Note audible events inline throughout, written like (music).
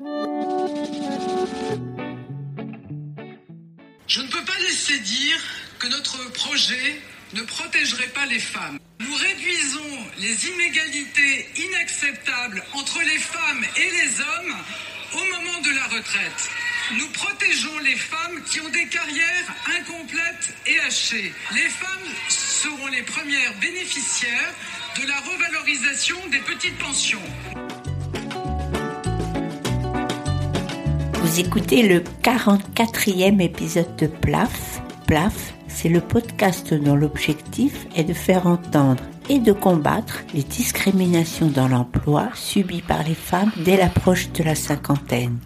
Je ne peux pas laisser dire que notre projet ne protégerait pas les femmes. Nous réduisons les inégalités inacceptables entre les femmes et les hommes au moment de la retraite. Nous protégeons les femmes qui ont des carrières incomplètes et hachées. Les femmes seront les premières bénéficiaires de la revalorisation des petites pensions. Vous écoutez le 44e épisode de PLAF. PLAF, c'est le podcast dont l'objectif est de faire entendre et de combattre les discriminations dans l'emploi subies par les femmes dès l'approche de la cinquantaine.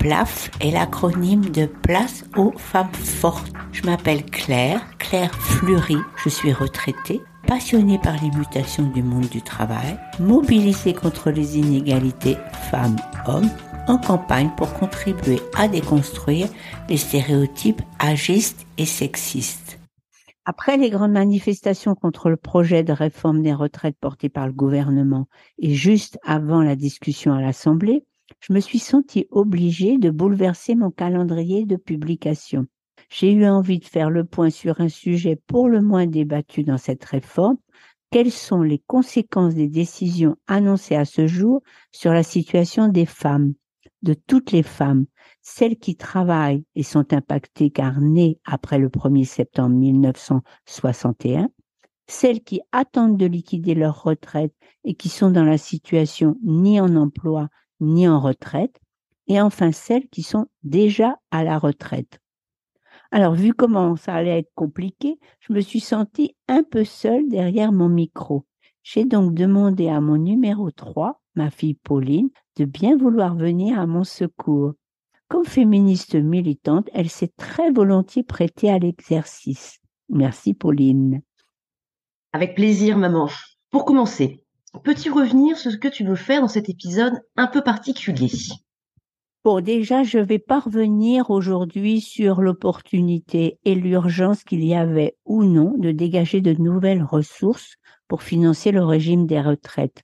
PLAF est l'acronyme de Place aux femmes fortes. Je m'appelle Claire, Claire Fleury, je suis retraitée, passionnée par les mutations du monde du travail, mobilisée contre les inégalités femmes-hommes, en campagne pour contribuer à déconstruire les stéréotypes agistes et sexistes. Après les grandes manifestations contre le projet de réforme des retraites porté par le gouvernement et juste avant la discussion à l'Assemblée, je me suis sentie obligée de bouleverser mon calendrier de publication. J'ai eu envie de faire le point sur un sujet pour le moins débattu dans cette réforme. Quelles sont les conséquences des décisions annoncées à ce jour sur la situation des femmes, de toutes les femmes, celles qui travaillent et sont impactées car nées après le 1er septembre 1961, celles qui attendent de liquider leur retraite et qui sont dans la situation ni en emploi ni en retraite, et enfin celles qui sont déjà à la retraite. Alors, vu comment ça allait être compliqué, je me suis sentie un peu seule derrière mon micro. J'ai donc demandé à mon numéro 3, ma fille Pauline, de bien vouloir venir à mon secours. Comme féministe militante, elle s'est très volontiers prêtée à l'exercice. Merci Pauline. Avec plaisir, maman. Pour commencer, Peux-tu revenir sur ce que tu veux faire dans cet épisode un peu particulier? Bon, déjà, je vais pas revenir aujourd'hui sur l'opportunité et l'urgence qu'il y avait ou non de dégager de nouvelles ressources pour financer le régime des retraites.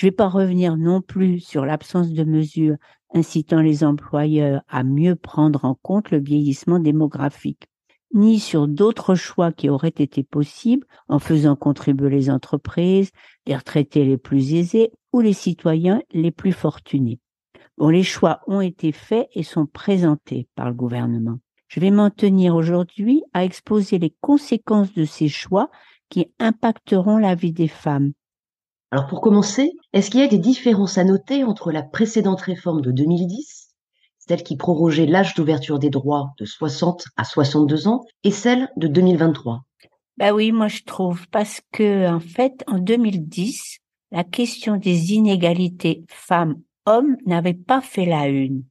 Je vais pas revenir non plus sur l'absence de mesures incitant les employeurs à mieux prendre en compte le vieillissement démographique ni sur d'autres choix qui auraient été possibles en faisant contribuer les entreprises, les retraités les plus aisés ou les citoyens les plus fortunés. Bon, les choix ont été faits et sont présentés par le gouvernement. Je vais m'en tenir aujourd'hui à exposer les conséquences de ces choix qui impacteront la vie des femmes. Alors pour commencer, est-ce qu'il y a des différences à noter entre la précédente réforme de 2010 celle qui prorogeait l'âge d'ouverture des droits de 60 à 62 ans, et celle de 2023. Bah oui, moi je trouve parce que en fait en 2010, la question des inégalités femmes-hommes n'avait pas fait la une.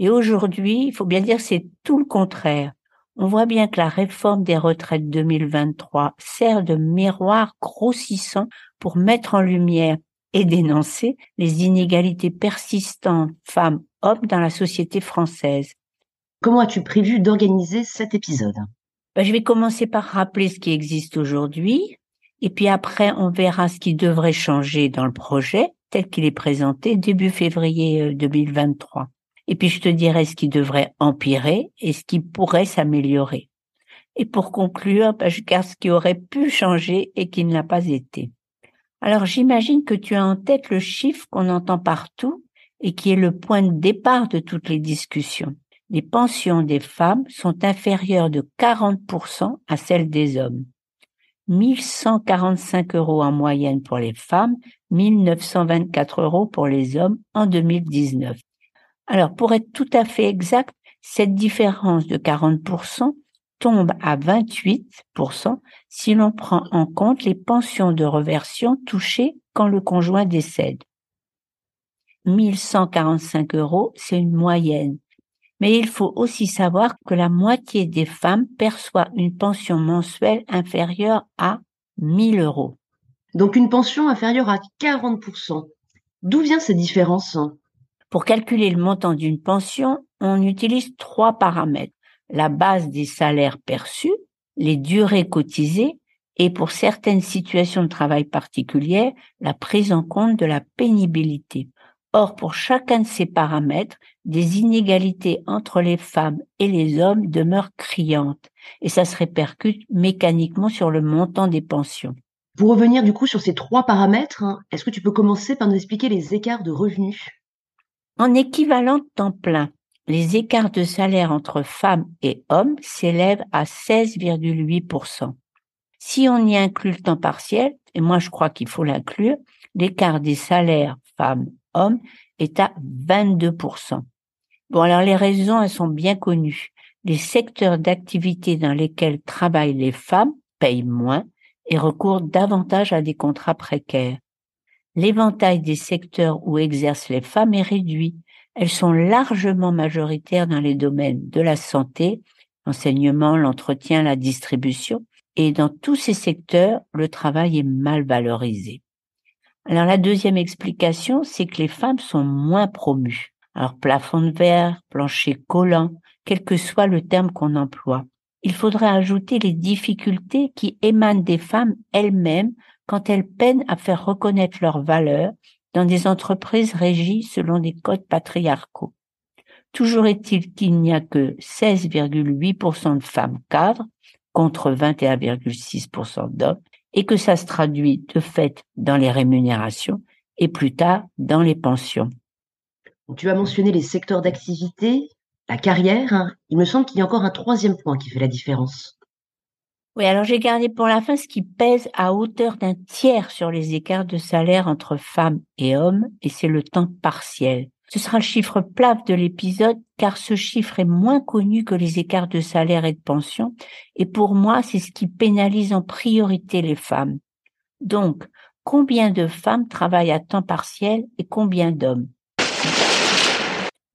Et aujourd'hui, il faut bien dire c'est tout le contraire. On voit bien que la réforme des retraites 2023 sert de miroir grossissant pour mettre en lumière et dénoncer les inégalités persistantes femmes-hommes dans la société française. Comment as-tu prévu d'organiser cet épisode? Ben, Je vais commencer par rappeler ce qui existe aujourd'hui, et puis après on verra ce qui devrait changer dans le projet tel qu'il est présenté début février 2023. Et puis je te dirai ce qui devrait empirer et ce qui pourrait s'améliorer. Et pour conclure, ben, je garde ce qui aurait pu changer et qui ne l'a pas été. Alors j'imagine que tu as en tête le chiffre qu'on entend partout et qui est le point de départ de toutes les discussions. Les pensions des femmes sont inférieures de 40% à celles des hommes. 1145 euros en moyenne pour les femmes, 1924 euros pour les hommes en 2019. Alors, pour être tout à fait exact, cette différence de 40% tombe à 28% si l'on prend en compte les pensions de reversion touchées quand le conjoint décède. 1145 euros, c'est une moyenne. Mais il faut aussi savoir que la moitié des femmes perçoit une pension mensuelle inférieure à 1000 euros. Donc une pension inférieure à 40%. D'où vient cette différence? Pour calculer le montant d'une pension, on utilise trois paramètres la base des salaires perçus, les durées cotisées et pour certaines situations de travail particulières, la prise en compte de la pénibilité. Or, pour chacun de ces paramètres, des inégalités entre les femmes et les hommes demeurent criantes et ça se répercute mécaniquement sur le montant des pensions. Pour revenir du coup sur ces trois paramètres, hein, est-ce que tu peux commencer par nous expliquer les écarts de revenus? En équivalent de temps plein, les écarts de salaire entre femmes et hommes s'élèvent à 16,8%. Si on y inclut le temps partiel, et moi je crois qu'il faut l'inclure, l'écart des salaires femmes-hommes est à 22%. Bon, alors les raisons, elles sont bien connues. Les secteurs d'activité dans lesquels travaillent les femmes payent moins et recourent davantage à des contrats précaires. L'éventail des secteurs où exercent les femmes est réduit. Elles sont largement majoritaires dans les domaines de la santé, l'enseignement, l'entretien, la distribution, et dans tous ces secteurs, le travail est mal valorisé. Alors la deuxième explication, c'est que les femmes sont moins promues. Alors plafond de verre, plancher collant, quel que soit le terme qu'on emploie. Il faudrait ajouter les difficultés qui émanent des femmes elles-mêmes quand elles peinent à faire reconnaître leurs valeurs dans des entreprises régies selon des codes patriarcaux. Toujours est-il qu'il n'y a que 16,8% de femmes cadres contre 21,6% d'hommes et que ça se traduit de fait dans les rémunérations et plus tard dans les pensions. Tu as mentionné les secteurs d'activité, la carrière. Hein. Il me semble qu'il y a encore un troisième point qui fait la différence. Oui, alors j'ai gardé pour la fin ce qui pèse à hauteur d'un tiers sur les écarts de salaire entre femmes et hommes, et c'est le temps partiel. Ce sera le chiffre plaf de l'épisode car ce chiffre est moins connu que les écarts de salaire et de pension et pour moi c'est ce qui pénalise en priorité les femmes. Donc, combien de femmes travaillent à temps partiel et combien d'hommes?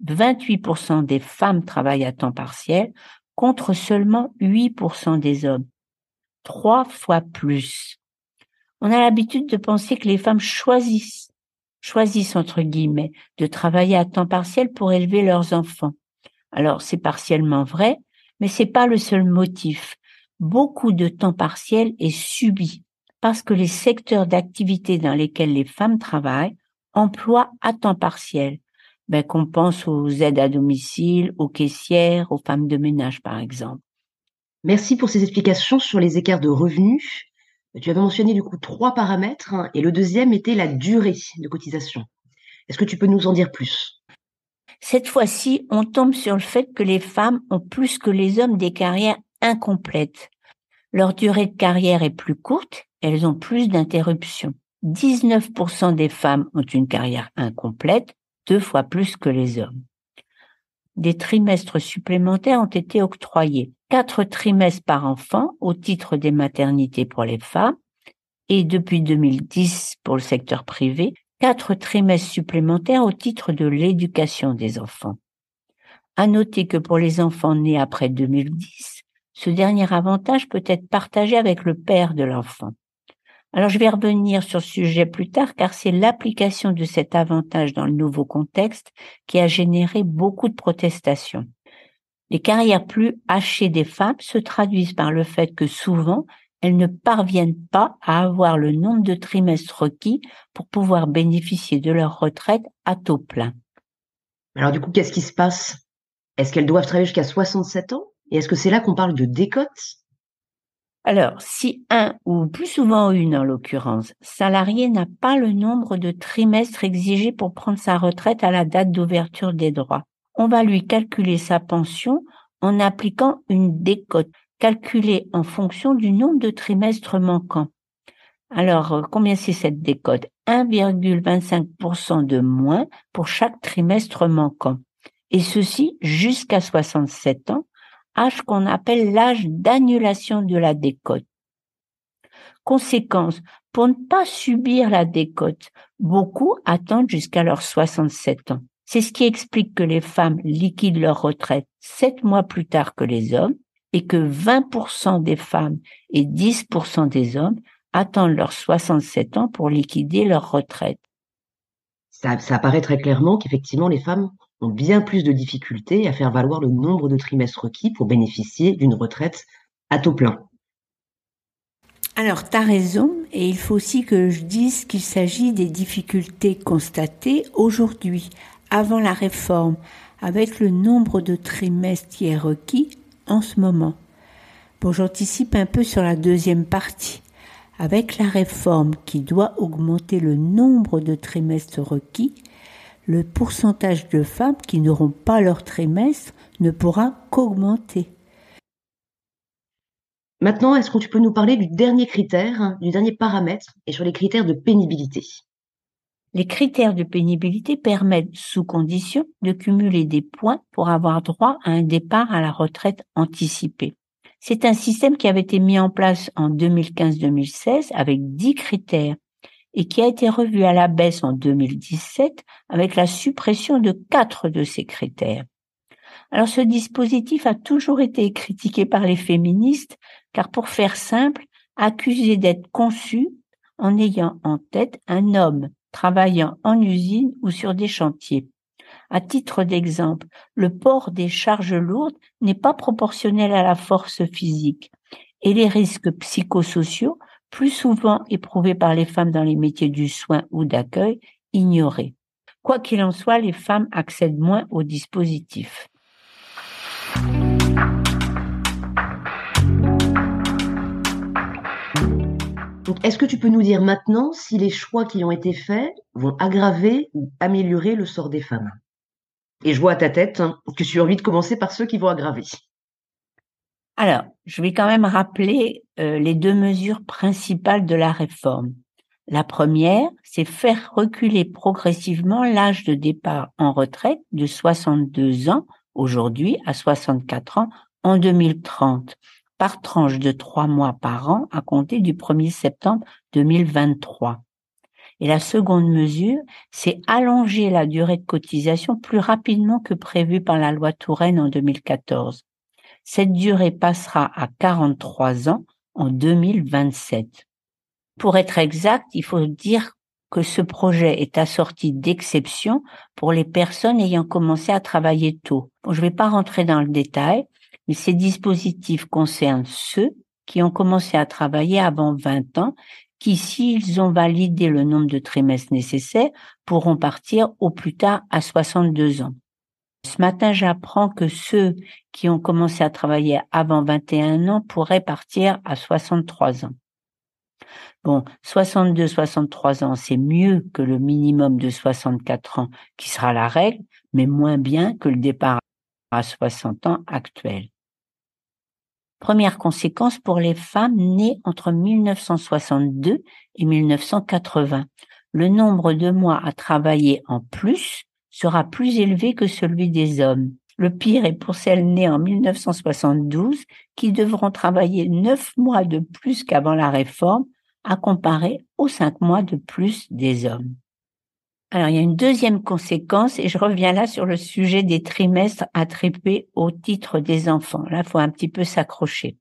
28% des femmes travaillent à temps partiel contre seulement 8% des hommes. Trois fois plus. On a l'habitude de penser que les femmes choisissent choisissent entre guillemets de travailler à temps partiel pour élever leurs enfants. Alors c'est partiellement vrai, mais c'est pas le seul motif. Beaucoup de temps partiel est subi parce que les secteurs d'activité dans lesquels les femmes travaillent emploient à temps partiel. Ben, qu'on pense aux aides à domicile, aux caissières, aux femmes de ménage par exemple. Merci pour ces explications sur les écarts de revenus. Tu avais mentionné du coup trois paramètres hein, et le deuxième était la durée de cotisation. Est-ce que tu peux nous en dire plus? Cette fois-ci, on tombe sur le fait que les femmes ont plus que les hommes des carrières incomplètes. Leur durée de carrière est plus courte, elles ont plus d'interruptions. 19% des femmes ont une carrière incomplète, deux fois plus que les hommes. Des trimestres supplémentaires ont été octroyés quatre trimestres par enfant au titre des maternités pour les femmes et depuis 2010 pour le secteur privé, quatre trimestres supplémentaires au titre de l'éducation des enfants. À noter que pour les enfants nés après 2010, ce dernier avantage peut être partagé avec le père de l'enfant. Alors je vais revenir sur ce sujet plus tard car c'est l'application de cet avantage dans le nouveau contexte qui a généré beaucoup de protestations. Les carrières plus hachées des femmes se traduisent par le fait que souvent, elles ne parviennent pas à avoir le nombre de trimestres requis pour pouvoir bénéficier de leur retraite à taux plein. Alors du coup, qu'est-ce qui se passe? Est-ce qu'elles doivent travailler jusqu'à 67 ans? Et est-ce que c'est là qu'on parle de décote? Alors, si un ou plus souvent une en l'occurrence, salarié n'a pas le nombre de trimestres exigés pour prendre sa retraite à la date d'ouverture des droits, on va lui calculer sa pension en appliquant une décote calculée en fonction du nombre de trimestres manquants. Alors, euh, combien c'est cette décote? 1,25% de moins pour chaque trimestre manquant. Et ceci jusqu'à 67 ans, âge qu'on appelle l'âge d'annulation de la décote. Conséquence, pour ne pas subir la décote, beaucoup attendent jusqu'à leurs 67 ans. C'est ce qui explique que les femmes liquident leur retraite sept mois plus tard que les hommes et que 20% des femmes et 10% des hommes attendent leurs 67 ans pour liquider leur retraite. Ça, ça apparaît très clairement qu'effectivement les femmes ont bien plus de difficultés à faire valoir le nombre de trimestres requis pour bénéficier d'une retraite à taux plein. Alors, tu as raison, et il faut aussi que je dise qu'il s'agit des difficultés constatées aujourd'hui avant la réforme avec le nombre de trimestres qui est requis en ce moment. Bon, j'anticipe un peu sur la deuxième partie. Avec la réforme qui doit augmenter le nombre de trimestres requis, le pourcentage de femmes qui n'auront pas leur trimestre ne pourra qu'augmenter. Maintenant, est-ce que tu peux nous parler du dernier critère, hein, du dernier paramètre, et sur les critères de pénibilité? Les critères de pénibilité permettent, sous condition, de cumuler des points pour avoir droit à un départ à la retraite anticipée. C'est un système qui avait été mis en place en 2015-2016 avec 10 critères et qui a été revu à la baisse en 2017 avec la suppression de quatre de ces critères. Alors ce dispositif a toujours été critiqué par les féministes car pour faire simple, accusé d'être conçu en ayant en tête un homme travaillant en usine ou sur des chantiers. À titre d'exemple, le port des charges lourdes n'est pas proportionnel à la force physique et les risques psychosociaux, plus souvent éprouvés par les femmes dans les métiers du soin ou d'accueil, ignorés. Quoi qu'il en soit, les femmes accèdent moins au dispositif. est-ce que tu peux nous dire maintenant si les choix qui ont été faits vont aggraver ou améliorer le sort des femmes? Et je vois à ta tête hein, que tu as envie de commencer par ceux qui vont aggraver. Alors, je vais quand même rappeler euh, les deux mesures principales de la réforme. La première, c'est faire reculer progressivement l'âge de départ en retraite de 62 ans aujourd'hui à 64 ans en 2030 par tranche de trois mois par an à compter du 1er septembre 2023. Et la seconde mesure, c'est allonger la durée de cotisation plus rapidement que prévu par la loi Touraine en 2014. Cette durée passera à 43 ans en 2027. Pour être exact, il faut dire que ce projet est assorti d'exceptions pour les personnes ayant commencé à travailler tôt. Je ne vais pas rentrer dans le détail, mais ces dispositifs concernent ceux qui ont commencé à travailler avant 20 ans, qui, s'ils ont validé le nombre de trimestres nécessaires, pourront partir au plus tard à 62 ans. Ce matin, j'apprends que ceux qui ont commencé à travailler avant 21 ans pourraient partir à 63 ans. Bon, 62, 63 ans, c'est mieux que le minimum de 64 ans qui sera la règle, mais moins bien que le départ à 60 ans actuel. Première conséquence pour les femmes nées entre 1962 et 1980. Le nombre de mois à travailler en plus sera plus élevé que celui des hommes. Le pire est pour celles nées en 1972 qui devront travailler neuf mois de plus qu'avant la réforme à comparer aux cinq mois de plus des hommes. Alors, il y a une deuxième conséquence, et je reviens là sur le sujet des trimestres attribués au titre des enfants. Là, il faut un petit peu s'accrocher.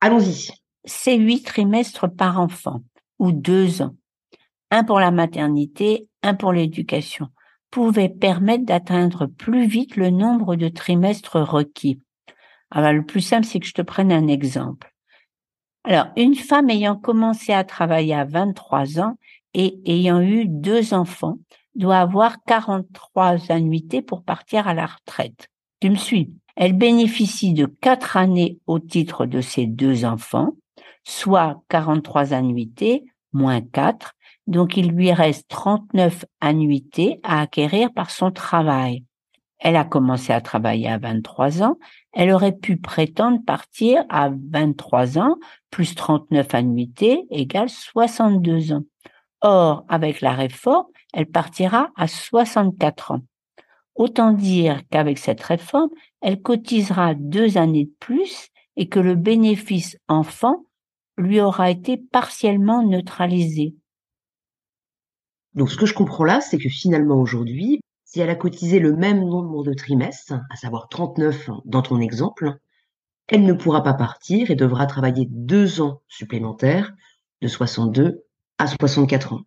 Allons-y. C'est huit trimestres par enfant, ou deux ans. Un pour la maternité, un pour l'éducation, pouvaient permettre d'atteindre plus vite le nombre de trimestres requis. Alors, le plus simple, c'est que je te prenne un exemple. Alors, une femme ayant commencé à travailler à 23 ans et ayant eu deux enfants doit avoir 43 annuités pour partir à la retraite. Tu me suis Elle bénéficie de quatre années au titre de ses deux enfants, soit 43 annuités moins 4, donc il lui reste 39 annuités à acquérir par son travail. Elle a commencé à travailler à 23 ans, elle aurait pu prétendre partir à 23 ans plus 39 annuités égale 62 ans. Or, avec la réforme, elle partira à 64 ans. Autant dire qu'avec cette réforme, elle cotisera deux années de plus et que le bénéfice enfant lui aura été partiellement neutralisé. Donc ce que je comprends là, c'est que finalement aujourd'hui, si elle a cotisé le même nombre de trimestres, à savoir 39 dans ton exemple, elle ne pourra pas partir et devra travailler deux ans supplémentaires de 62 à 64 ans.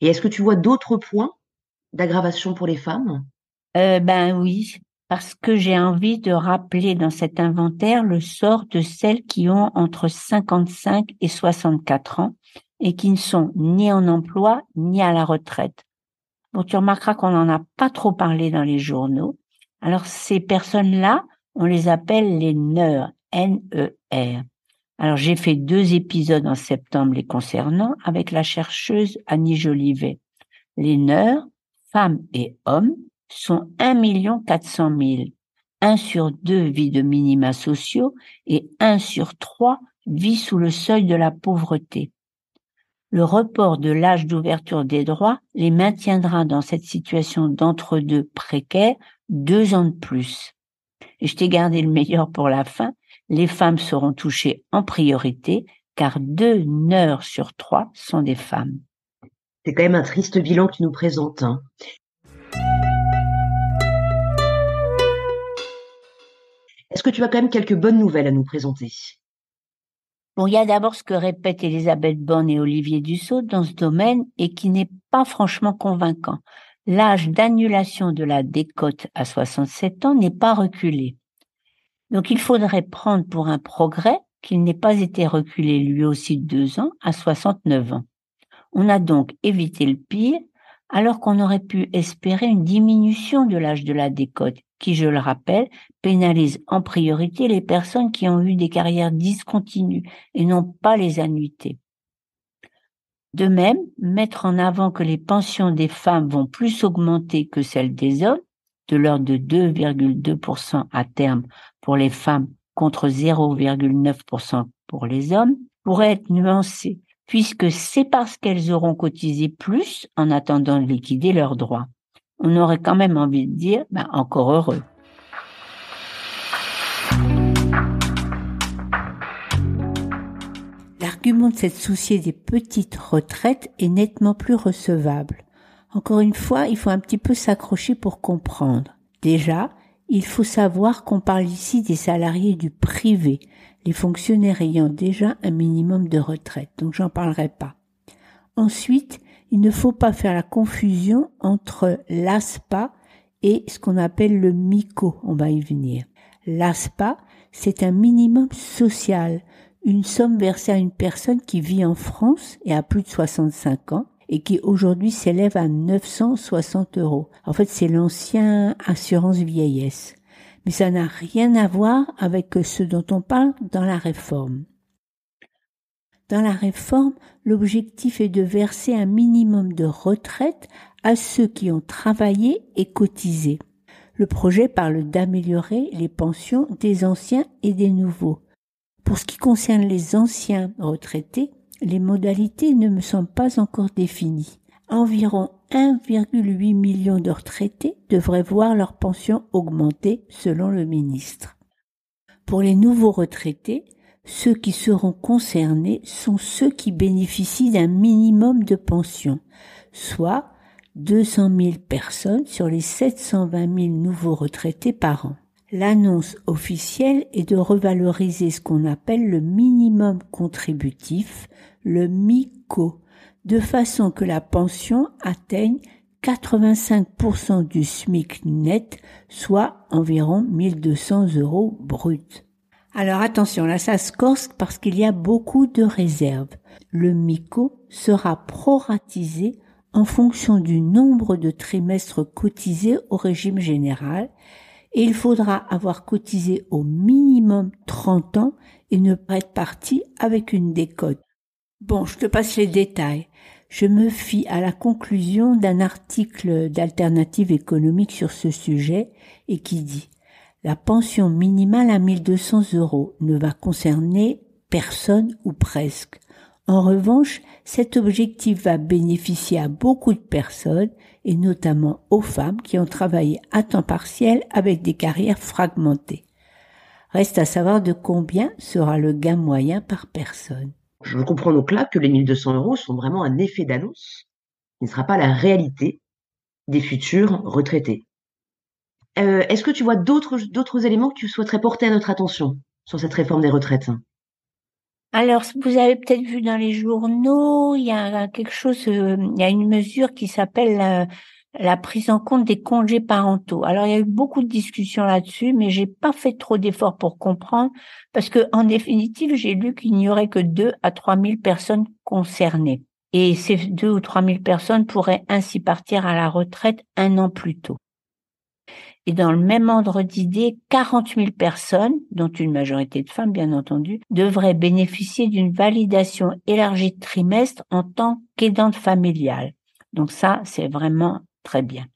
Et est-ce que tu vois d'autres points d'aggravation pour les femmes? Euh, Ben oui, parce que j'ai envie de rappeler dans cet inventaire le sort de celles qui ont entre 55 et 64 ans et qui ne sont ni en emploi ni à la retraite. Bon, tu remarqueras qu'on n'en a pas trop parlé dans les journaux. Alors, ces personnes-là, on les appelle les NER, N-E-R. Alors, j'ai fait deux épisodes en septembre les concernant avec la chercheuse Annie Jolivet. Les NER, femmes et hommes, sont 1 400 000. Un sur deux vit de minima sociaux et un sur trois vit sous le seuil de la pauvreté. Le report de l'âge d'ouverture des droits les maintiendra dans cette situation d'entre-deux précaire deux ans de plus. Et je t'ai gardé le meilleur pour la fin. Les femmes seront touchées en priorité car deux heures sur trois sont des femmes. C'est quand même un triste bilan que tu nous présentes. Hein. Est-ce que tu as quand même quelques bonnes nouvelles à nous présenter? Il y a d'abord ce que répètent Elisabeth Borne et Olivier Dussault dans ce domaine et qui n'est pas franchement convaincant. L'âge d'annulation de la décote à 67 ans n'est pas reculé. Donc il faudrait prendre pour un progrès qu'il n'ait pas été reculé lui aussi de deux ans à 69 ans. On a donc évité le pire alors qu'on aurait pu espérer une diminution de l'âge de la décote qui, je le rappelle, pénalise en priorité les personnes qui ont eu des carrières discontinues et non pas les annuités. De même, mettre en avant que les pensions des femmes vont plus augmenter que celles des hommes, de l'ordre de 2,2% à terme pour les femmes contre 0,9% pour les hommes, pourrait être nuancé, puisque c'est parce qu'elles auront cotisé plus en attendant de liquider leurs droits on aurait quand même envie de dire, ben, encore heureux. L'argument de s'être soucié des petites retraites est nettement plus recevable. Encore une fois, il faut un petit peu s'accrocher pour comprendre. Déjà, il faut savoir qu'on parle ici des salariés du privé, les fonctionnaires ayant déjà un minimum de retraite, donc j'en parlerai pas. Ensuite, il ne faut pas faire la confusion entre l'ASPA et ce qu'on appelle le MICO. On va y venir. L'ASPA, c'est un minimum social, une somme versée à une personne qui vit en France et a plus de 65 ans et qui aujourd'hui s'élève à 960 euros. En fait, c'est l'ancien assurance vieillesse. Mais ça n'a rien à voir avec ce dont on parle dans la réforme. Dans la réforme, l'objectif est de verser un minimum de retraite à ceux qui ont travaillé et cotisé. Le projet parle d'améliorer les pensions des anciens et des nouveaux. Pour ce qui concerne les anciens retraités, les modalités ne me semblent pas encore définies. Environ 1,8 million de retraités devraient voir leur pension augmenter selon le ministre. Pour les nouveaux retraités, ceux qui seront concernés sont ceux qui bénéficient d'un minimum de pension, soit 200 000 personnes sur les 720 000 nouveaux retraités par an. L'annonce officielle est de revaloriser ce qu'on appelle le minimum contributif, le MICO, de façon que la pension atteigne 85% du SMIC net, soit environ 1200 euros bruts. Alors attention, là ça se corse parce qu'il y a beaucoup de réserves. Le MICO sera proratisé en fonction du nombre de trimestres cotisés au régime général et il faudra avoir cotisé au minimum 30 ans et ne pas être parti avec une décote. Bon, je te passe les détails. Je me fie à la conclusion d'un article d'alternative économique sur ce sujet et qui dit la pension minimale à 1200 euros ne va concerner personne ou presque. En revanche, cet objectif va bénéficier à beaucoup de personnes et notamment aux femmes qui ont travaillé à temps partiel avec des carrières fragmentées. Reste à savoir de combien sera le gain moyen par personne. Je comprends donc là que les 1200 euros sont vraiment un effet d'annonce qui ne sera pas la réalité des futurs retraités. Euh, est-ce que tu vois d'autres, éléments que tu souhaiterais porter à notre attention sur cette réforme des retraites? Alors, vous avez peut-être vu dans les journaux, il y a quelque chose, euh, il y a une mesure qui s'appelle la, la, prise en compte des congés parentaux. Alors, il y a eu beaucoup de discussions là-dessus, mais j'ai pas fait trop d'efforts pour comprendre, parce que en définitive, j'ai lu qu'il n'y aurait que deux à trois mille personnes concernées. Et ces deux ou trois mille personnes pourraient ainsi partir à la retraite un an plus tôt. Et dans le même ordre d'idée, 40 000 personnes, dont une majorité de femmes bien entendu, devraient bénéficier d'une validation élargie de trimestre en tant qu'aidante familiale. Donc ça, c'est vraiment très bien.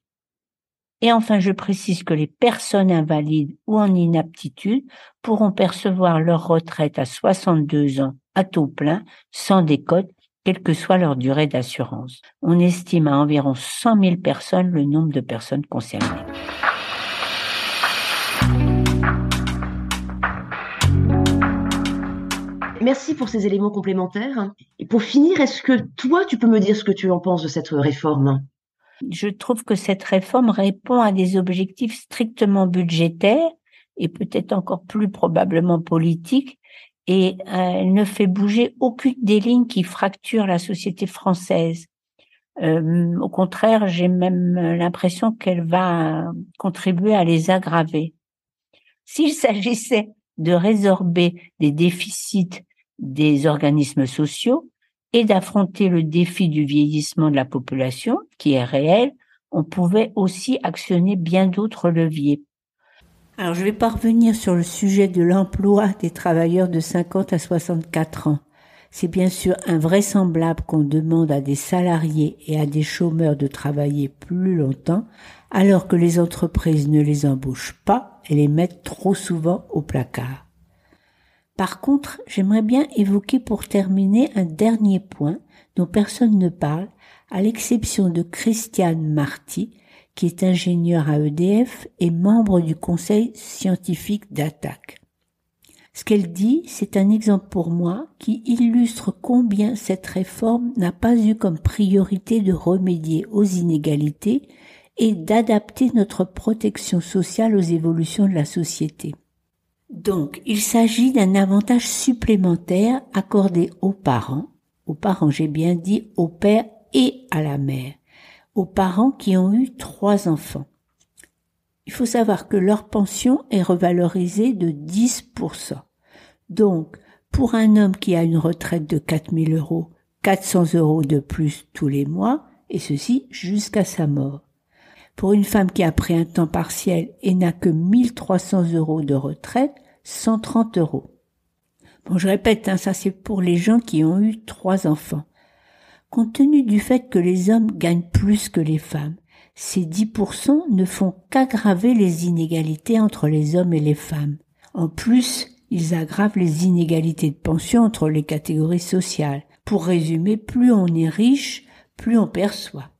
Et enfin, je précise que les personnes invalides ou en inaptitude pourront percevoir leur retraite à 62 ans à taux plein, sans décote, quelle que soit leur durée d'assurance. On estime à environ 100 000 personnes le nombre de personnes concernées. Merci pour ces éléments complémentaires. Et pour finir, est-ce que toi, tu peux me dire ce que tu en penses de cette réforme? Je trouve que cette réforme répond à des objectifs strictement budgétaires et peut-être encore plus probablement politiques, et euh, elle ne fait bouger aucune des lignes qui fracturent la société française. Euh, au contraire, j'ai même l'impression qu'elle va contribuer à les aggraver. S'il s'agissait de résorber les déficits des organismes sociaux et d'affronter le défi du vieillissement de la population, qui est réel, on pouvait aussi actionner bien d'autres leviers. Alors je vais pas revenir sur le sujet de l'emploi des travailleurs de 50 à 64 ans. C'est bien sûr invraisemblable qu'on demande à des salariés et à des chômeurs de travailler plus longtemps alors que les entreprises ne les embauchent pas et les mettent trop souvent au placard. Par contre, j'aimerais bien évoquer pour terminer un dernier point dont personne ne parle, à l'exception de Christiane Marty, qui est ingénieure à EDF et membre du conseil scientifique d'attaque. Ce qu'elle dit, c'est un exemple pour moi qui illustre combien cette réforme n'a pas eu comme priorité de remédier aux inégalités et d'adapter notre protection sociale aux évolutions de la société. Donc, il s'agit d'un avantage supplémentaire accordé aux parents, aux parents, j'ai bien dit, au père et à la mère, aux parents qui ont eu trois enfants. Il faut savoir que leur pension est revalorisée de 10%. Donc, pour un homme qui a une retraite de 4000 euros, 400 euros de plus tous les mois, et ceci jusqu'à sa mort. Pour une femme qui a pris un temps partiel et n'a que 1300 euros de retraite, 130 euros. Bon, je répète, hein, ça c'est pour les gens qui ont eu trois enfants. Compte tenu du fait que les hommes gagnent plus que les femmes, ces 10% ne font qu'aggraver les inégalités entre les hommes et les femmes. En plus, ils aggravent les inégalités de pension entre les catégories sociales. Pour résumer, plus on est riche, plus on perçoit.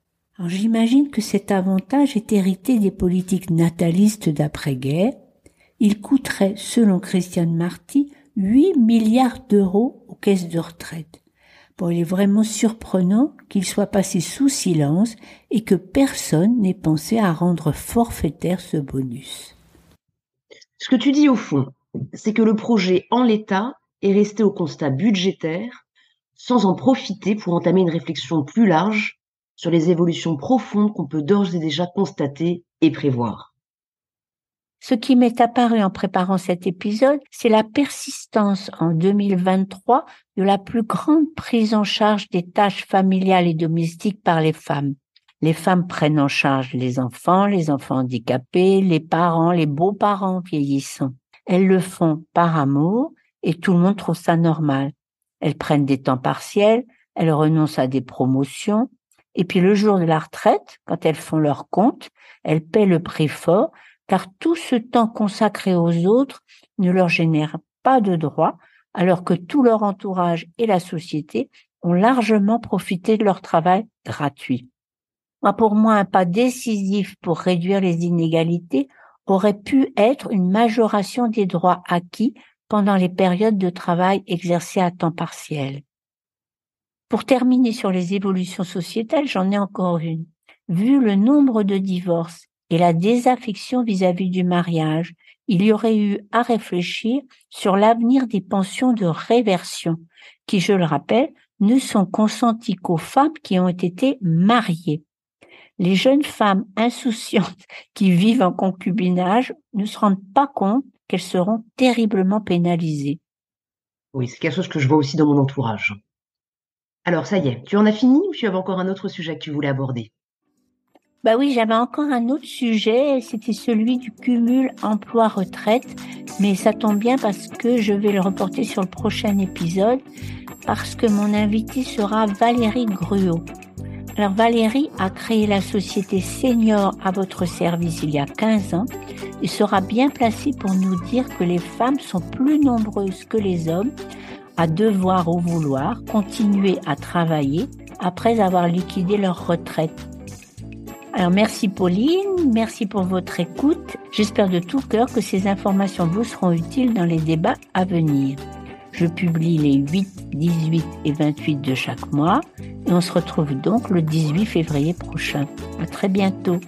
j'imagine que cet avantage est hérité des politiques natalistes d'après-guerre, il coûterait, selon Christiane Marty, 8 milliards d'euros aux caisses de retraite. Bon, il est vraiment surprenant qu'il soit passé sous silence et que personne n'ait pensé à rendre forfaitaire ce bonus. Ce que tu dis au fond, c'est que le projet en l'état est resté au constat budgétaire sans en profiter pour entamer une réflexion plus large sur les évolutions profondes qu'on peut d'ores et déjà constater et prévoir. Ce qui m'est apparu en préparant cet épisode, c'est la persistance en 2023 de la plus grande prise en charge des tâches familiales et domestiques par les femmes. Les femmes prennent en charge les enfants, les enfants handicapés, les parents, les beaux-parents vieillissants. Elles le font par amour et tout le monde trouve ça normal. Elles prennent des temps partiels, elles renoncent à des promotions, et puis le jour de la retraite, quand elles font leur compte, elles paient le prix fort car tout ce temps consacré aux autres ne leur génère pas de droits, alors que tout leur entourage et la société ont largement profité de leur travail gratuit. Pour moi, un pas décisif pour réduire les inégalités aurait pu être une majoration des droits acquis pendant les périodes de travail exercées à temps partiel. Pour terminer sur les évolutions sociétales, j'en ai encore une. Vu le nombre de divorces et la désaffection vis-à-vis du mariage, il y aurait eu à réfléchir sur l'avenir des pensions de réversion, qui, je le rappelle, ne sont consenties qu'aux femmes qui ont été mariées. Les jeunes femmes insouciantes (laughs) qui vivent en concubinage ne se rendent pas compte qu'elles seront terriblement pénalisées. Oui, c'est quelque chose que je vois aussi dans mon entourage. Alors ça y est, tu en as fini ou tu avais encore un autre sujet que tu voulais aborder? Bah oui, j'avais encore un autre sujet, c'était celui du cumul emploi-retraite, mais ça tombe bien parce que je vais le reporter sur le prochain épisode, parce que mon invité sera Valérie Gruot. Alors Valérie a créé la société Senior à votre service il y a 15 ans et sera bien placée pour nous dire que les femmes sont plus nombreuses que les hommes à devoir ou vouloir continuer à travailler après avoir liquidé leur retraite. Alors merci Pauline, merci pour votre écoute. J'espère de tout cœur que ces informations vous seront utiles dans les débats à venir. Je publie les 8, 18 et 28 de chaque mois et on se retrouve donc le 18 février prochain. À très bientôt.